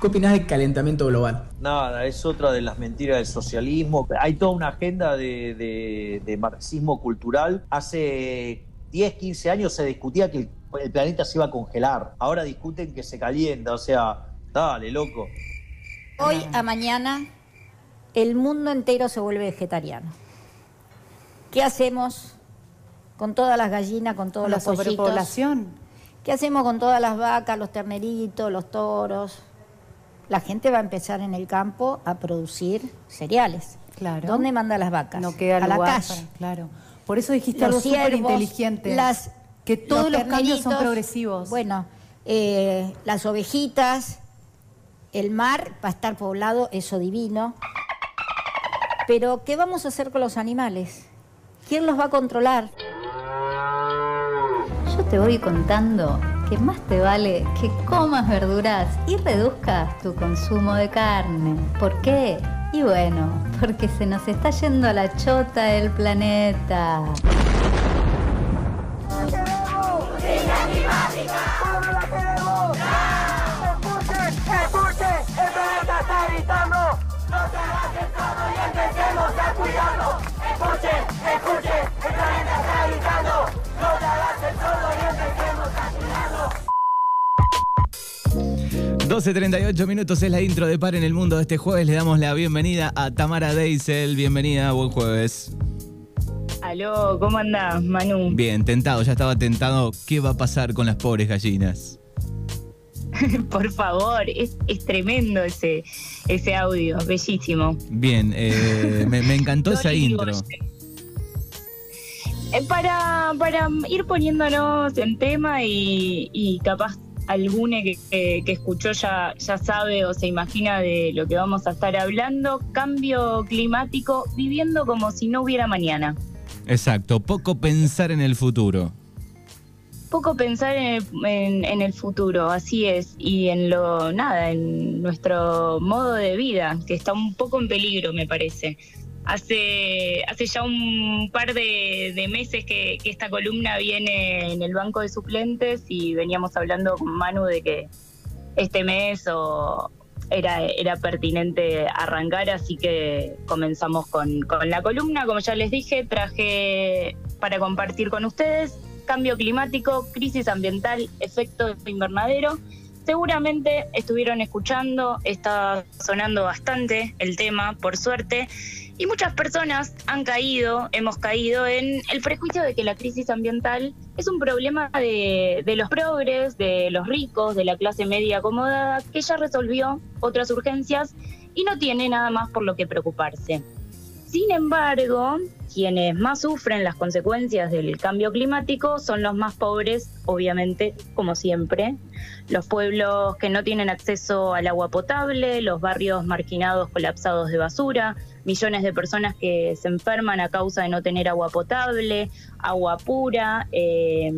¿Qué opinás del calentamiento global? Nada, es otra de las mentiras del socialismo. Hay toda una agenda de, marxismo cultural. Hace 10, 15 años se discutía que el, planeta se iba a congelar. Ahora discuten que se calienta. O sea, dale, loco. Hoy a mañana el mundo entero se vuelve vegetariano. ¿Qué hacemos con todas las gallinas, con todos los pollitos? sobrepoblación. ¿Qué hacemos con todas las vacas, los terneritos, los toros? La gente va a empezar en el campo a producir cereales. Claro. ¿Dónde manda las vacas? No queda a la calle. claro. Por eso dijiste algo súper inteligente. Las, que todos los, cambios son progresivos. Bueno, eh, las ovejitas, el mar va a estar poblado, eso divino. Pero, ¿qué vamos a hacer con los animales? ¿Quién los va a controlar? Yo te voy contando que más te vale que comas verduras y reduzcas tu consumo de carne. ¿Por qué? Y bueno, porque se nos está yendo a la chota el planeta. 12.38 minutos es la intro de Par en el Mundo de este jueves. Le damos la bienvenida a Tamara Deisel. Bienvenida, buen jueves. Aló, ¿cómo andás, Manu? Bien, tentado, ya estaba tentado. ¿Qué va a pasar con las pobres gallinas? Por favor, es, tremendo ese, ese audio, bellísimo. Bien, eh, me, encantó esa intro. Eh, para, para ir poniéndonos en tema y, y capaz alguna que, que, escuchó ya, ya sabe o se imagina de lo que vamos a estar hablando, cambio climático, viviendo como si no hubiera mañana. Exacto, poco pensar en el futuro. Poco pensar en el, en el futuro, así es, y en lo, nada, en nuestro modo de vida, que está un poco en peligro, me parece. Hace, hace ya un par de, meses que, esta columna viene en el banco de suplentes y veníamos hablando con Manu de que este mes era, era pertinente arrancar, así que comenzamos con, con la columna. Como ya les dije, traje para compartir con ustedes cambio climático, crisis ambiental, efecto invernadero seguramente estuvieron escuchando, está sonando bastante el tema, por suerte, y muchas personas han caído, hemos caído en el prejuicio de que la crisis ambiental es un problema de, los progres, de los ricos, de la clase media acomodada, que ya resolvió otras urgencias y no tiene nada más por lo que preocuparse. Sin embargo, quienes más sufren las consecuencias del cambio climático son los más pobres, obviamente, como siempre. Los pueblos que no tienen acceso al agua potable, los barrios marginados colapsados de basura, millones de personas que se enferman a causa de no tener agua potable, agua pura, eh,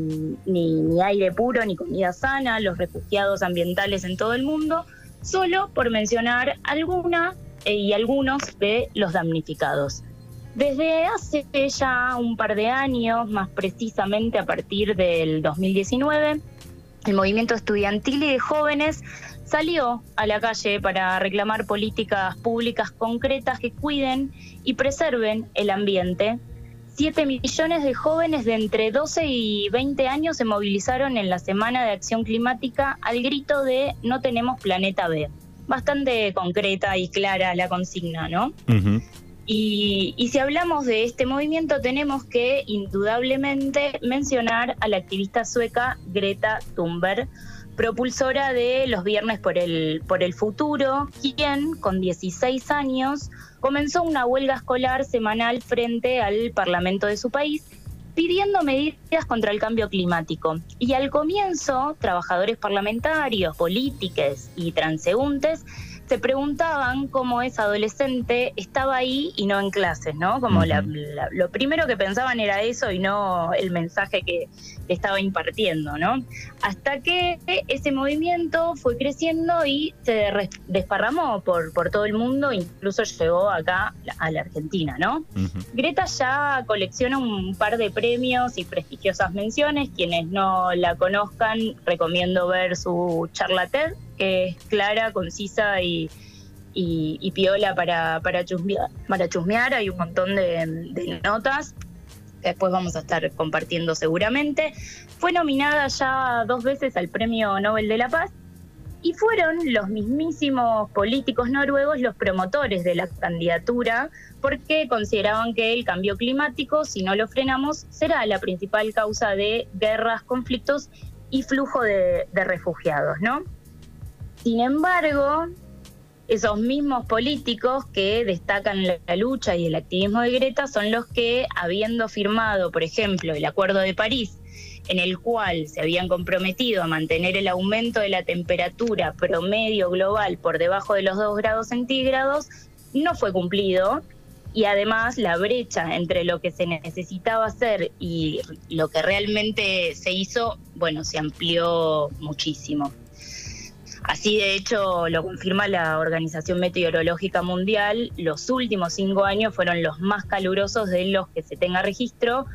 ni, aire puro, ni comida sana, los refugiados ambientales en todo el mundo, solo por mencionar alguna eh, y algunos de los damnificados. Desde hace ya un par de años, más precisamente a partir del 2019, el movimiento estudiantil y de jóvenes salió a la calle para reclamar políticas públicas concretas que cuiden y preserven el ambiente. Siete millones de jóvenes de entre 12 y 20 años se movilizaron en la Semana de Acción Climática al grito de No tenemos planeta B. Bastante concreta y clara la consigna, ¿no? y, y, si hablamos de este movimiento, tenemos que indudablemente mencionar a la activista sueca Greta Thunberg, propulsora de los Viernes por el, por el Futuro, quien con 16 años comenzó una huelga escolar semanal frente al Parlamento de su país pidiendo medidas contra el cambio climático. Y al comienzo, trabajadores parlamentarios, políticos y transeúntes se preguntaban cómo esa adolescente estaba ahí y no en clases, ¿no? Como lo primero que pensaban era eso y no el mensaje que, estaba impartiendo, ¿no? Hasta que ese movimiento fue creciendo y se desparramó por, por todo el mundo, incluso llegó acá a la Argentina, ¿no? Greta ya colecciona un par de premios y prestigiosas menciones. Quienes no la conozcan, recomiendo ver su charla TED que es clara, concisa y, y, piola para, para, chusmear, para chusmear. Hay un montón de, notas que después vamos a estar compartiendo seguramente. Fue nominada ya dos veces al Premio Nobel de la Paz y fueron los mismísimos políticos noruegos los promotores de la candidatura porque consideraban que el cambio climático, si no lo frenamos, será la principal causa de guerras, conflictos y flujo de, de refugiados, ¿no? Sin embargo, esos mismos políticos que destacan la, lucha y el activismo de Greta son los que, habiendo firmado, por ejemplo, el Acuerdo de París, en el cual se habían comprometido a mantener el aumento de la temperatura promedio global por debajo de los 2 grados centígrados, no fue cumplido y además la brecha entre lo que se necesitaba hacer y lo que realmente se hizo, bueno, se amplió muchísimo. Así de hecho lo confirma la Organización Meteorológica Mundial, los últimos cinco años fueron los más calurosos de los que se tenga registro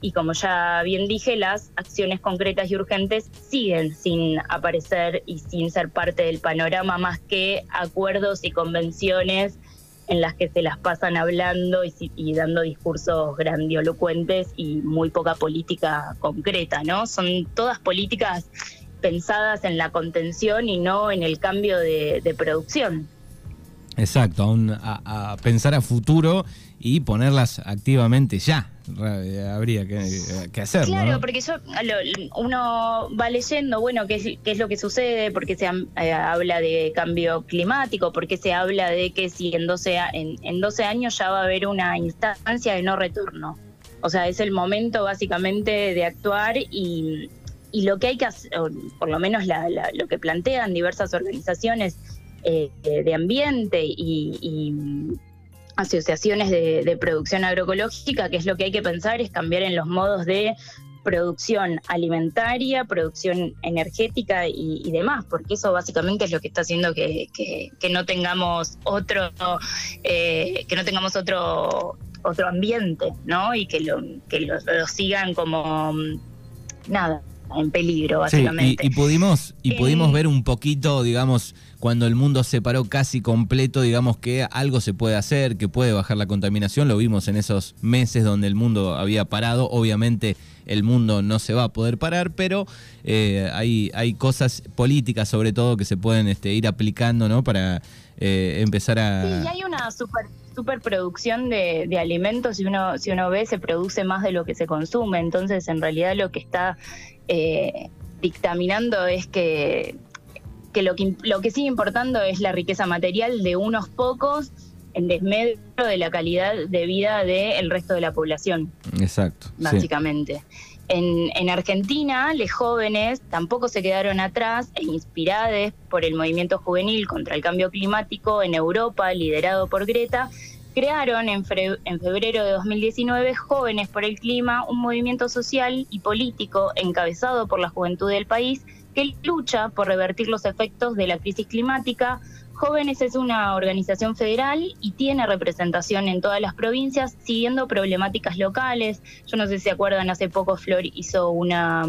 y como ya bien dije, las acciones concretas y urgentes siguen sin aparecer y sin ser parte del panorama más que acuerdos y convenciones en las que se las pasan hablando y, y, dando discursos grandiolocuentes y muy poca política concreta, ¿no? Son todas políticas pensadas en la contención y no en el cambio de, producción. Exacto, a, pensar a futuro y ponerlas activamente ya. Habría que, hacerlo. Claro, porque yo, uno va leyendo, bueno, qué es, qué es lo que sucede, porque se eh, habla de cambio climático, porque se habla de que si en 12, en, en 12 años ya va a haber una instancia de no retorno. O sea, es el momento básicamente de actuar y, y lo que hay que hacer, por lo menos lo que plantean diversas organizaciones eh, de ambiente y, asociaciones de, producción agroecológica, que es lo que hay que pensar, es cambiar en los modos de producción alimentaria, producción energética y, demás, porque eso básicamente es lo que está haciendo que, no tengamos otro, eh, que no tengamos otro otro ambiente, ¿no? Y que lo, que lo sigan como nada, en peligro, básicamente. y, pudimos, y pudimos eh, ver un poquito, digamos, cuando el mundo se paró casi completo, digamos que algo se puede hacer, que puede bajar la contaminación. Lo vimos en esos meses donde el mundo había parado. Obviamente el mundo no se va a poder parar, pero eh, hay, hay cosas políticas sobre todo que se pueden este, ir aplicando, ¿no? Para eh, empezar a... Sí, y hay una super superproducción de, de alimentos, si uno, si uno ve, se produce más de lo que se consume. Entonces, en realidad lo que está eh, dictaminando es que, que, lo que lo que sigue importando es la riqueza material de unos pocos en desmedro de la calidad de vida del resto de la población. Exacto. Básicamente. En, en, Argentina, los jóvenes tampoco se quedaron atrás e inspirados por el movimiento juvenil contra el cambio climático en Europa, liderado por Greta, crearon en, febrero de 2019 Jóvenes por el Clima, un movimiento social y político encabezado por la juventud del país que lucha por revertir los efectos de la crisis climática. Jóvenes es una organización federal y tiene representación en todas las provincias siguiendo problemáticas locales. Yo no sé si acuerdan, hace poco Flor hizo una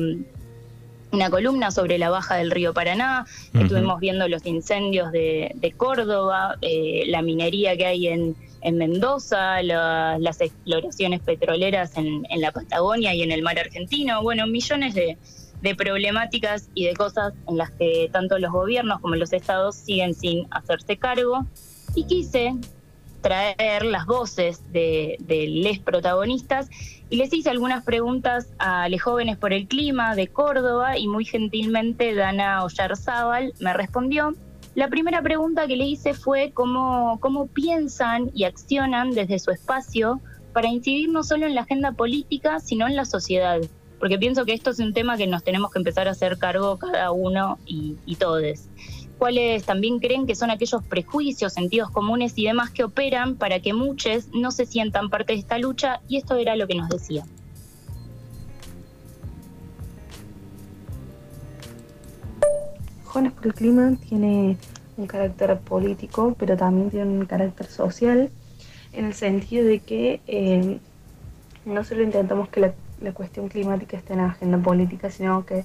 una columna sobre la baja del río Paraná, estuvimos viendo los incendios de, Córdoba, eh, la minería que hay en, en Mendoza, las exploraciones petroleras en, la Patagonia y en el mar argentino, bueno, millones de, problemáticas y de cosas en las que tanto los gobiernos como los estados siguen sin hacerse cargo. Y quise traer las voces de, de les protagonistas y les hice algunas preguntas a los jóvenes por el clima de Córdoba y muy gentilmente Dana Ollarzábal me respondió la primera pregunta que le hice fue cómo, cómo piensan y accionan desde su espacio para incidir no solo en la agenda política, sino en la sociedad. Porque pienso que esto es un tema que nos tenemos que empezar a hacer cargo cada uno y, y todos. ¿Cuáles también creen que son aquellos prejuicios, sentidos comunes y demás que operan para que muchos no se sientan parte de esta lucha? Y esto era lo que nos decía. Jóvenes por el Clima tiene un carácter político, pero también tiene un carácter social, en el sentido de que eh, no solo intentamos que la, cuestión climática esté en la agenda política, sino que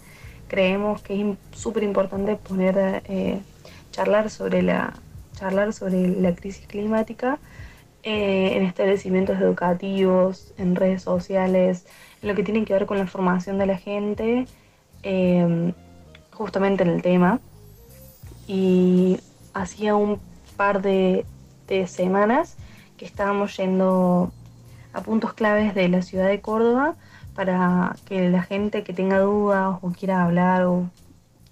creemos que es súper importante poner eh, charlar sobre la, charlar sobre la crisis climática eh, en establecimientos educativos, en redes sociales, en lo que tiene que ver con la formación de la gente, em, justamente en el tema. Y hacía un par de, de semanas que estábamos yendo a puntos claves de la ciudad de Córdoba para que la gente que tenga dudas o quiera hablar o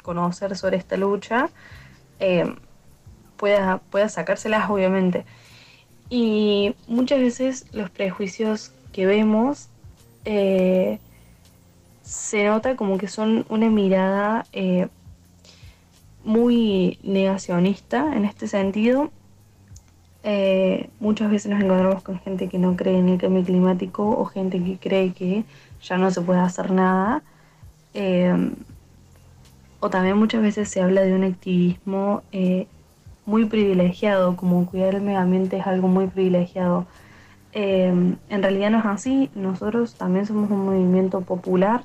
conocer sobre esta lucha em, pueda, pueda sacárselas, obviamente. Y muchas veces los prejuicios que vemos eh, se nota como que son una mirada eh, muy negacionista en este sentido. Eh, muchas veces nos encontramos con gente que no cree en el cambio climático o gente que cree que ya no se puede hacer nada. o también muchas veces se habla de un activismo muy privilegiado, como cuidar el medio ambiente es algo muy privilegiado. Em, en realidad no es así, nosotros también somos un movimiento popular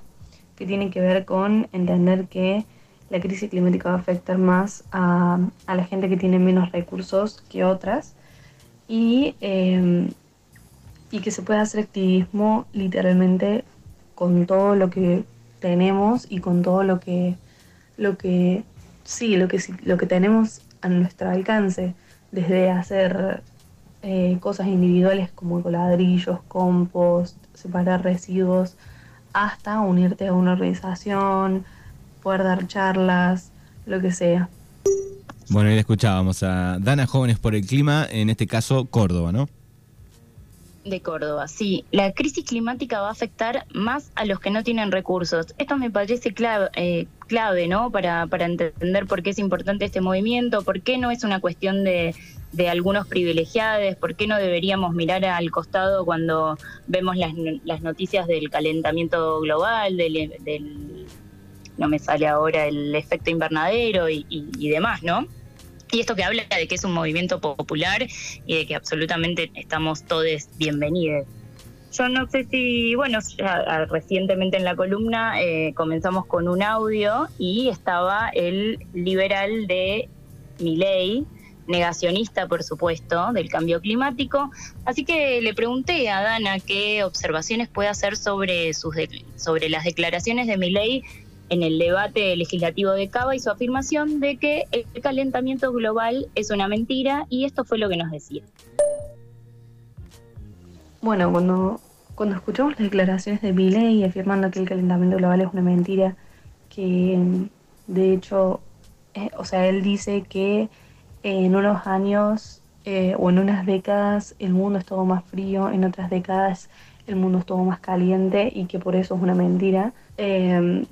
que tiene que ver con entender que la crisis climática va a afectar más a, la gente que tiene menos recursos que otras y, em, y que se puede hacer activismo literalmente con todo lo que tenemos y con todo lo que, lo que sí, lo que, lo que tenemos a nuestro alcance, desde hacer eh, cosas individuales como ladrillos, compost, separar residuos, hasta unirte a una organización, poder dar charlas, lo que sea. Bueno, y escuchábamos a Dana Jóvenes por el Clima, en este caso Córdoba, ¿no? de Córdoba. Sí, la crisis climática va a afectar más a los que no tienen recursos. Esto me parece clave, eh, clave ¿no? Para, para entender por qué es importante este movimiento, por qué no es una cuestión de, de algunos privilegiados, por qué no deberíamos mirar al costado cuando vemos las, las noticias del calentamiento global, del, del, no me sale ahora el efecto invernadero y, y demás, ¿no? Y esto que habla de que es un movimiento popular y de que absolutamente estamos todos bienvenidos. Yo no sé si, bueno, recientemente en la columna eh, comenzamos con un audio y estaba el liberal de Miley, negacionista, por supuesto, del cambio climático. Así que le pregunté a Dana qué observaciones puede hacer sobre, sus sobre las declaraciones de Miley en el debate legislativo de Cava y su afirmación de que el calentamiento global es una mentira y esto fue lo que nos decía. Bueno, cuando, cuando escuchamos las declaraciones de Milley afirmando que el calentamiento global es una mentira, que de hecho, eh, o sea, él dice que en unos años eh, o en unas décadas el mundo estuvo más frío, en otras décadas el mundo estuvo más caliente y que por eso es una mentira. Eh,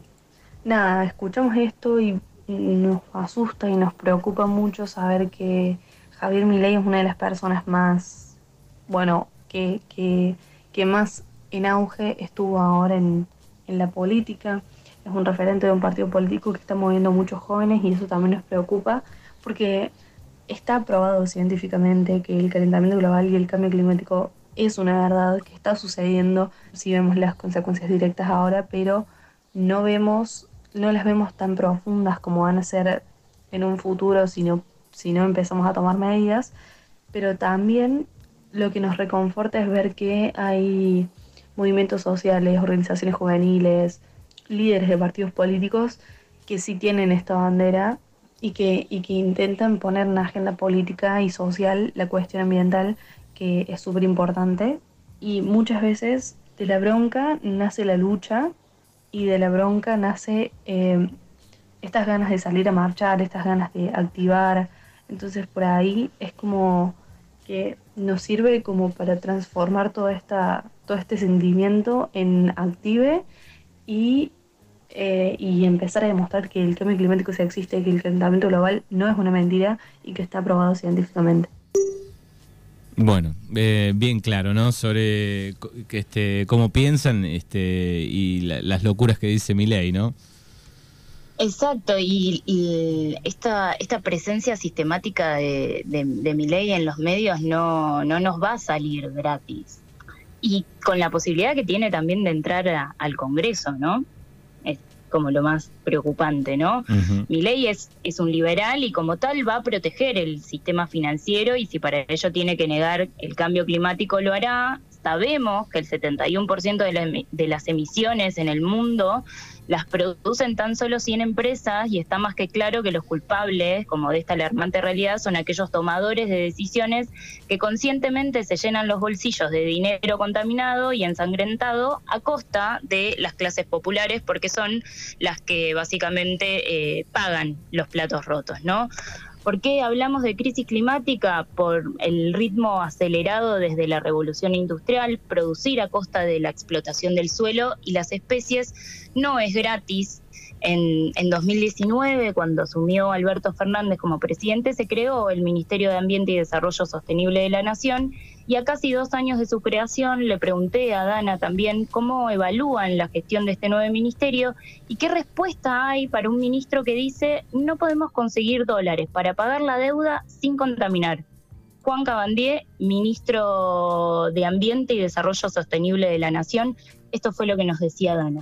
nada, escuchamos esto y nos asusta y nos preocupa mucho saber que Javier Milei es una de las personas más, bueno, que, que, que más en auge estuvo ahora en, en la política. Es un referente de un partido político que está moviendo muchos jóvenes y eso también nos preocupa porque está probado científicamente que el calentamiento global y el cambio climático es una verdad que está sucediendo si vemos las consecuencias directas ahora, pero no vemos no las vemos tan profundas como van a ser en un futuro si no, si no empezamos a tomar medidas, pero también lo que nos reconforta es ver que hay movimientos sociales, organizaciones juveniles, líderes de partidos políticos que sí tienen esta bandera y que, y que intentan poner en agenda política y social la cuestión ambiental, que es súper importante. Y muchas veces de la bronca nace la lucha y de la bronca nace em, estas ganas de salir a marchar, estas ganas de activar. Entonces por ahí es como que nos sirve como para transformar toda esta, todo este sentimiento en active y, eh, y empezar a demostrar que el cambio climático sí existe, que el calentamiento global no es una mentira y que está probado científicamente. Bueno, eh, bien claro, ¿no? Sobre este, cómo piensan este, y las locuras que dice Milei, ¿no? Exacto, y, esta, esta presencia sistemática de, de, Milei en los medios no, no nos va a salir gratis. Y con la posibilidad que tiene también de entrar al Congreso, ¿no? Como lo más preocupante, ¿no? Mi ley es, es un liberal y como tal va a proteger el sistema financiero y si para ello tiene que negar el cambio climático lo hará. Sabemos que el 71% de, de las emisiones en el mundo las producen tan solo 100 empresas y está más que claro que los culpables, como de esta alarmante realidad, son aquellos tomadores de decisiones que conscientemente se llenan los bolsillos de dinero contaminado y ensangrentado a costa de las clases populares porque son las que básicamente eh, pagan los platos rotos, ¿no? ¿Por qué hablamos de crisis climática? Por el ritmo acelerado desde la revolución industrial, producir a costa de la explotación del suelo y las especies no es gratis. En, en, 2019, cuando asumió Alberto Fernández como presidente, se creó el Ministerio de Ambiente y Desarrollo Sostenible de la Nación y a casi dos años de su creación le pregunté a Dana también cómo evalúan la gestión de este nuevo ministerio y qué respuesta hay para un ministro que dice no podemos conseguir dólares para pagar la deuda sin contaminar. Juan Cabandier, ministro de Ambiente y Desarrollo Sostenible de la Nación, esto fue lo que nos decía Dana.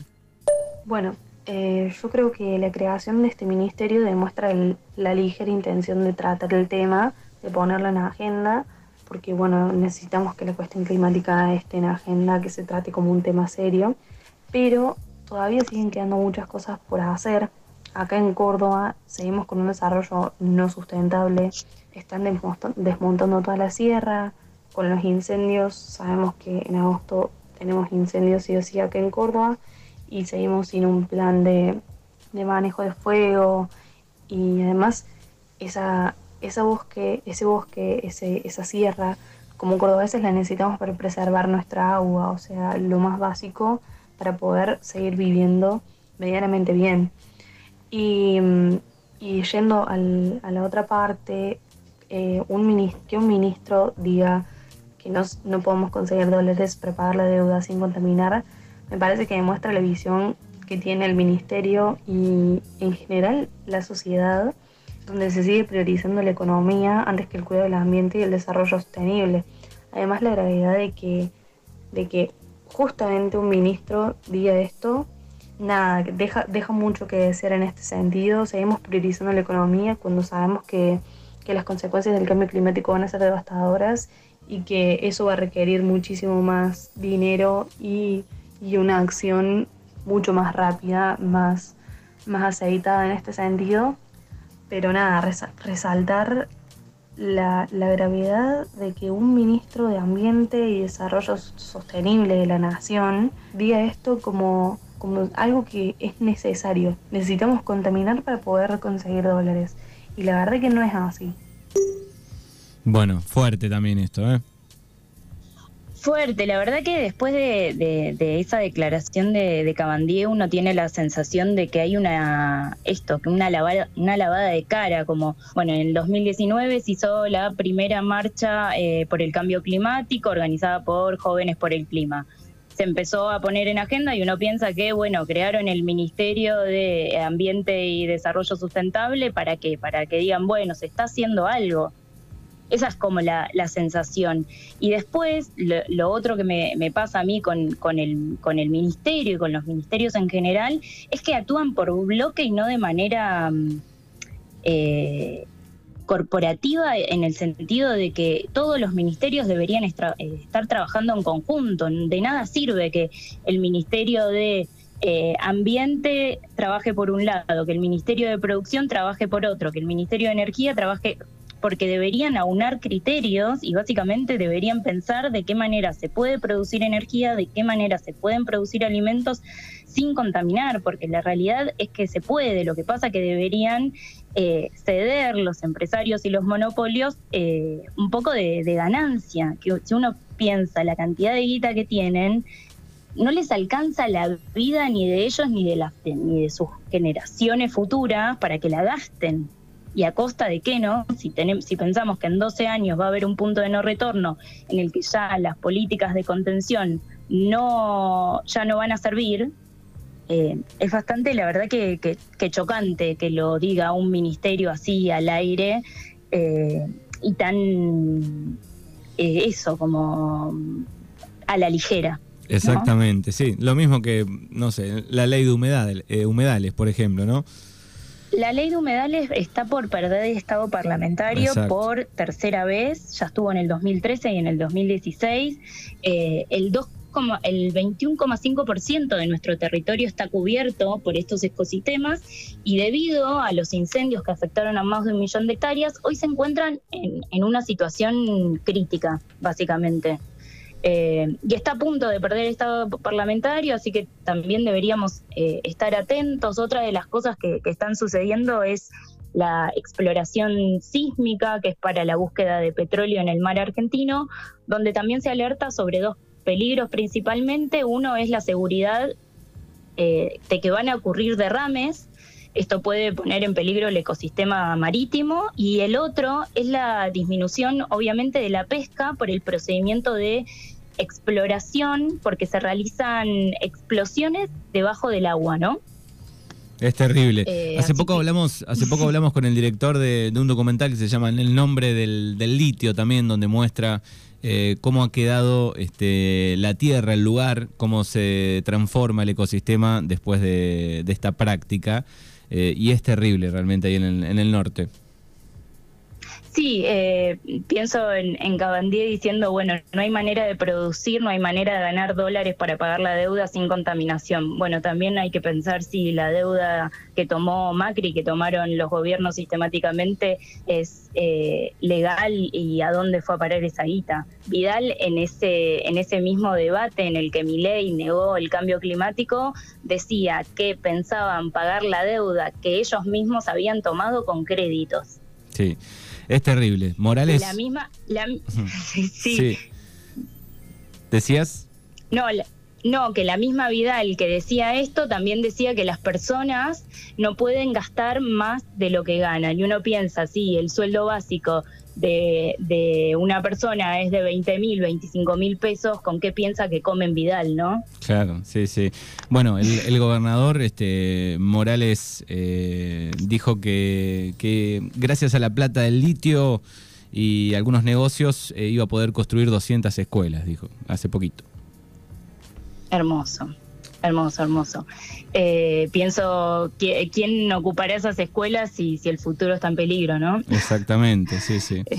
Bueno, eh, yo creo que la creación de este ministerio demuestra la ligera intención de tratar el tema, de ponerlo en la agenda porque bueno, necesitamos que la cuestión climática esté en agenda, que se trate como un tema serio, pero todavía siguen quedando muchas cosas por hacer. Acá en Córdoba seguimos con un desarrollo no sustentable, están desmontando toda la sierra, con los incendios, sabemos que en agosto tenemos incendios sí o sí acá en Córdoba y seguimos sin un plan de, de manejo de fuego y además esa esa bosque, ese bosque, ese, esa sierra, como cordobeses la necesitamos para preservar nuestra agua, o sea, lo más básico para poder seguir viviendo medianamente bien. Y, yendo a la otra parte, eh, un que un ministro diga que no, no podemos conseguir dólares para pagar la deuda sin contaminar, me parece que demuestra la visión que tiene el ministerio y en general la sociedad donde se sigue priorizando la economía antes que el cuidado del ambiente y el desarrollo sostenible. Además, la gravedad de que, de que justamente un ministro diga esto, nada, deja, deja mucho que desear en este sentido. Seguimos priorizando la economía cuando sabemos que, que las consecuencias del cambio climático van a ser devastadoras y que eso va a requerir muchísimo más dinero y, y una acción mucho más rápida, más, más aceitada en este sentido pero nada, resaltar la, gravedad de que un ministro de Ambiente y Desarrollo Sostenible de la Nación diga esto como, como algo que es necesario. Necesitamos contaminar para poder conseguir dólares. Y la verdad que no es así. Bueno, fuerte también esto, ¿eh? Fuerte. La verdad que después de, esa declaración de, de, Cabandier uno tiene la sensación de que hay una esto, que una lavada, una lavada de cara, como bueno, en el 2019 se hizo la primera marcha eh, por el cambio climático organizada por Jóvenes por el Clima. Se empezó a poner en agenda y uno piensa que, bueno, crearon el Ministerio de Ambiente y Desarrollo Sustentable para que, para que digan, bueno, se está haciendo algo esa es como la, sensación. Y después, lo, otro que me, pasa a mí con, con, el, con el ministerio y con los ministerios en general, es que actúan por bloque y no de manera mm, eh, corporativa en el sentido de que todos los ministerios deberían eh, estar trabajando en conjunto. De nada sirve que el Ministerio de eh, Ambiente trabaje por un lado, que el Ministerio de Producción trabaje por otro, que el Ministerio de Energía trabaje porque deberían aunar criterios y básicamente deberían pensar de qué manera se puede producir energía, de qué manera se pueden producir alimentos sin contaminar, porque la realidad es que se puede, lo que pasa que deberían eh, ceder los empresarios y los monopolios eh, un poco de, ganancia, que si uno piensa la cantidad de guita que tienen, no les alcanza la vida ni de ellos ni de, ni de sus generaciones futuras para que la gasten y a costa de qué, ¿no? Si, tenemos, si pensamos que en 12 años va a haber un punto de no retorno en el que ya las políticas de contención no, ya no van a servir, eh, es bastante, la verdad, que, que, chocante que lo diga un ministerio así al aire eh, y tan, eh, eso, como a la ligera. Exactamente, sí. Lo mismo que, no sé, la ley de humedales, humedales, por ejemplo, ¿no? La ley de humedales está por perder estado parlamentario por tercera vez, ya estuvo en el 2013 y en el 2016. Eh, el 2 el 21,5% de nuestro territorio está cubierto por estos ecosistemas y debido a los incendios que afectaron a más de un millón de hectáreas, hoy se encuentran en una situación crítica, básicamente. Eh, y está a punto de perder el estado parlamentario, así que también deberíamos eh, estar atentos. Otra de las cosas que, están sucediendo es la exploración sísmica, que es para la búsqueda de petróleo en el mar argentino, donde también se alerta sobre dos peligros principalmente. Uno es la seguridad eh, de que van a ocurrir derrames. Esto puede poner en peligro el ecosistema marítimo. Y el otro es la disminución, obviamente, de la pesca por el procedimiento de exploración porque se realizan explosiones debajo del agua, ¿no? Es terrible. Eh, hace poco hablamos, hace poco hablamos con el director de, un documental que se llama El nombre del, litio también, donde muestra eh, cómo ha quedado este, la tierra, el lugar, cómo se transforma el ecosistema después de, esta práctica. Eh, y es terrible realmente ahí en el norte. Sí, eh, pienso en, en Cabandier diciendo, bueno, no hay manera de producir, no hay manera de ganar dólares para pagar la deuda sin contaminación. Bueno, también hay que pensar si la deuda que tomó Macri, que tomaron los gobiernos sistemáticamente, es eh, legal y a dónde fue a parar esa guita. Vidal, en ese, en ese mismo debate en el que Milei negó el cambio climático, decía que pensaban pagar la deuda que ellos mismos habían tomado con créditos. Sí. Es terrible. Morales. La misma. sí. ¿Decías? No, no, que la misma Vidal que decía esto también decía que las personas no pueden gastar más de lo que ganan. Y uno piensa, sí, el sueldo básico de, de una persona es de 20 mil, 25 mil pesos, ¿con qué piensa que comen Vidal, no? Claro, sí, sí. Bueno, el, gobernador este, Morales eh, dijo que, que, gracias a la plata del litio y algunos negocios eh, iba a poder construir 200 escuelas, dijo, hace poquito. Hermoso. Hermoso, hermoso. Eh, pienso, ¿quién ocupará esas escuelas si, si el futuro está en peligro, no? Exactamente, sí, sí.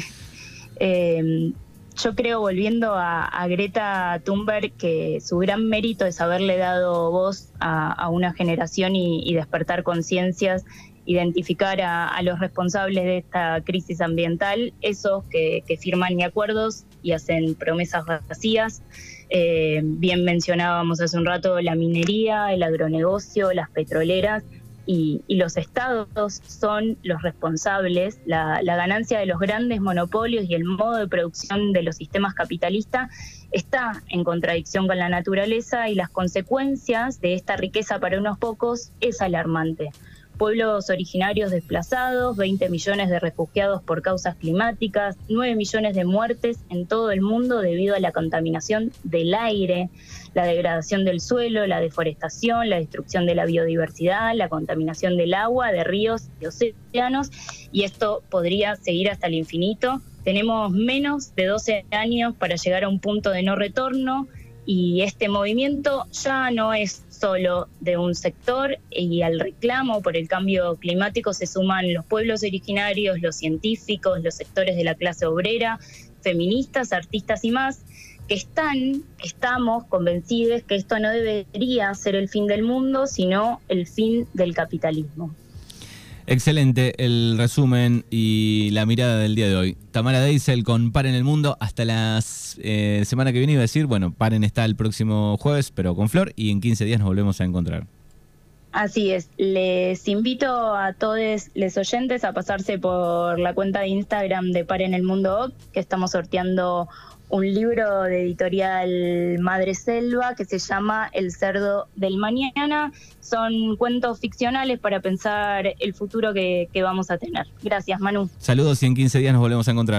Eh, yo creo, volviendo a, Greta Thunberg, que su gran mérito es haberle dado voz a, una generación y, despertar conciencias, identificar a, los responsables de esta crisis ambiental, esos que, que firman acuerdos y hacen promesas vacías. Eh, bien mencionábamos hace un rato la minería, el agronegocio, las petroleras y, los estados son los responsables. La, ganancia de los grandes monopolios y el modo de producción de los sistemas capitalistas está en contradicción con la naturaleza y las consecuencias de esta riqueza para unos pocos es alarmante pueblos originarios desplazados, 20 millones de refugiados por causas climáticas, 9 millones de muertes en todo el mundo debido a la contaminación del aire, la degradación del suelo, la deforestación, la destrucción de la biodiversidad, la contaminación del agua, de ríos, de océanos, y esto podría seguir hasta el infinito. Tenemos menos de 12 años para llegar a un punto de no retorno y este movimiento ya no es solo de un sector y al reclamo por el cambio climático se suman los pueblos originarios, los científicos, los sectores de la clase obrera, feministas, artistas y más, que están, estamos convencidos que esto no debería ser el fin del mundo, sino el fin del capitalismo. Excelente el resumen y la mirada del día de hoy. Tamara Deisel con Paren el Mundo. Hasta la eh, semana que viene iba a decir, bueno, Paren está el próximo jueves, pero con Flor, y en 15 días nos volvemos a encontrar. Así es, les invito a todos los oyentes a pasarse por la cuenta de Instagram de Paren el Mundo, que estamos sorteando un libro de editorial Madre Selva que se llama El cerdo del mañana. Son cuentos ficcionales para pensar el futuro que, vamos a tener. Gracias, Manu. Saludos y en 15 días nos volvemos a encontrar.